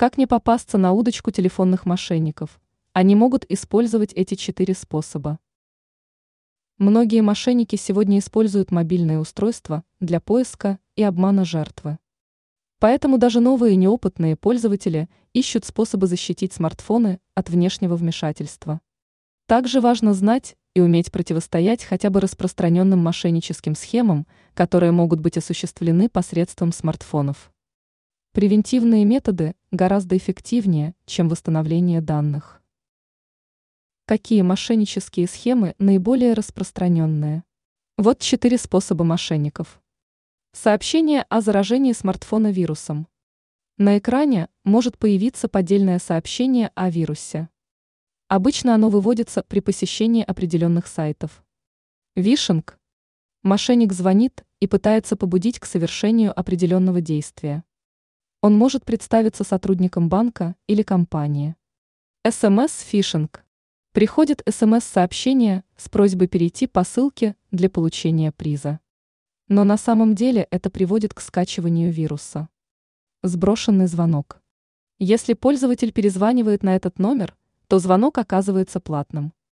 Как не попасться на удочку телефонных мошенников? Они могут использовать эти четыре способа. Многие мошенники сегодня используют мобильные устройства для поиска и обмана жертвы. Поэтому даже новые неопытные пользователи ищут способы защитить смартфоны от внешнего вмешательства. Также важно знать и уметь противостоять хотя бы распространенным мошенническим схемам, которые могут быть осуществлены посредством смартфонов. Превентивные методы гораздо эффективнее, чем восстановление данных. Какие мошеннические схемы наиболее распространенные? Вот четыре способа мошенников. Сообщение о заражении смартфона вирусом. На экране может появиться поддельное сообщение о вирусе. Обычно оно выводится при посещении определенных сайтов. Вишинг. Мошенник звонит и пытается побудить к совершению определенного действия. Он может представиться сотрудником банка или компании. СМС-фишинг. Приходит СМС-сообщение с просьбой перейти по ссылке для получения приза. Но на самом деле это приводит к скачиванию вируса. Сброшенный звонок. Если пользователь перезванивает на этот номер, то звонок оказывается платным.